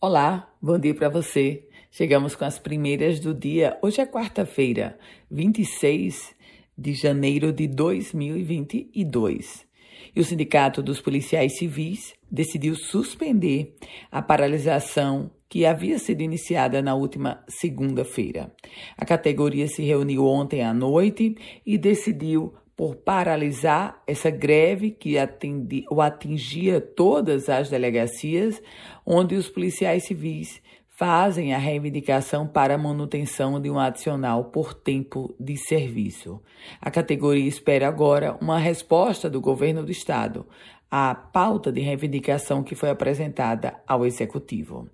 Olá, bom dia para você. Chegamos com as primeiras do dia. Hoje é quarta-feira, 26 de janeiro de 2022. E o Sindicato dos Policiais Civis decidiu suspender a paralisação que havia sido iniciada na última segunda-feira. A categoria se reuniu ontem à noite e decidiu por paralisar essa greve que atendi, o atingia todas as delegacias, onde os policiais civis fazem a reivindicação para a manutenção de um adicional por tempo de serviço. A categoria espera agora uma resposta do governo do estado à pauta de reivindicação que foi apresentada ao executivo.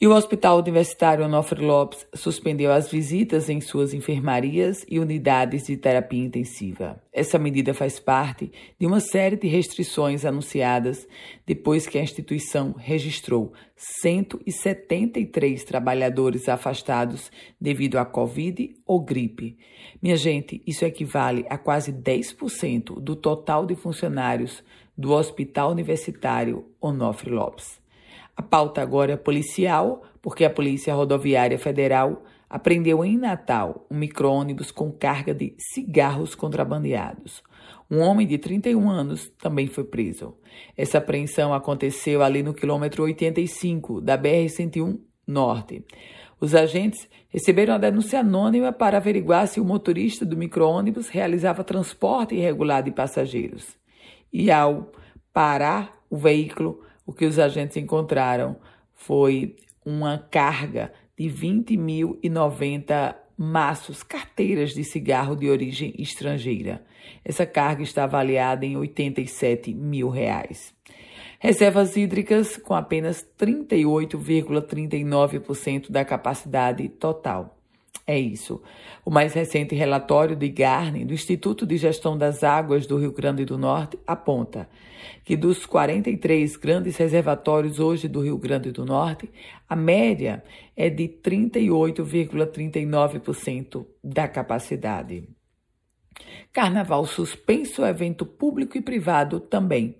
E o Hospital Universitário Onofre Lopes suspendeu as visitas em suas enfermarias e unidades de terapia intensiva. Essa medida faz parte de uma série de restrições anunciadas depois que a instituição registrou 173 trabalhadores afastados devido à Covid ou gripe. Minha gente, isso equivale a quase 10% do total de funcionários do Hospital Universitário Onofre Lopes. A pauta agora é policial, porque a Polícia Rodoviária Federal apreendeu em Natal um micro-ônibus com carga de cigarros contrabandeados. Um homem de 31 anos também foi preso. Essa apreensão aconteceu ali no quilômetro 85 da BR-101 Norte. Os agentes receberam a denúncia anônima para averiguar se o motorista do micro-ônibus realizava transporte irregular de passageiros. E ao parar o veículo, o que os agentes encontraram foi uma carga de 20.090 maços, carteiras de cigarro de origem estrangeira. Essa carga está avaliada em 87 mil reais. Reservas hídricas com apenas 38,39% da capacidade total. É isso. O mais recente relatório de Garni, do Instituto de Gestão das Águas do Rio Grande do Norte, aponta que dos 43 grandes reservatórios hoje do Rio Grande do Norte, a média é de 38,39% da capacidade. Carnaval suspenso, evento público e privado também.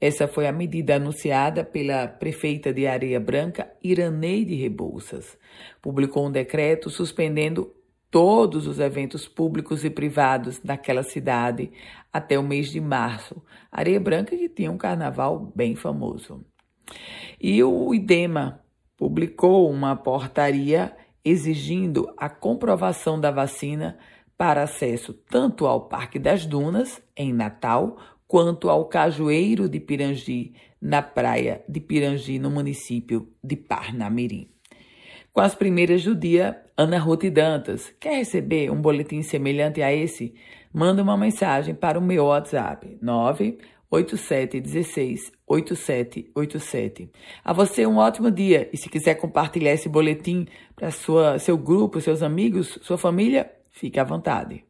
Essa foi a medida anunciada pela prefeita de Areia Branca, Iraneide Rebouças. Publicou um decreto suspendendo todos os eventos públicos e privados naquela cidade até o mês de março. Areia Branca que tinha um carnaval bem famoso. E o IDEMA publicou uma portaria exigindo a comprovação da vacina para acesso tanto ao Parque das Dunas, em Natal, quanto ao Cajueiro de Pirangi, na praia de Pirangi, no município de Parnamirim. Com as primeiras do dia, Ana Ruth Dantas. Quer receber um boletim semelhante a esse? Manda uma mensagem para o meu WhatsApp 98716 8787. A você um ótimo dia e se quiser compartilhar esse boletim para seu grupo, seus amigos, sua família, Fique à vontade.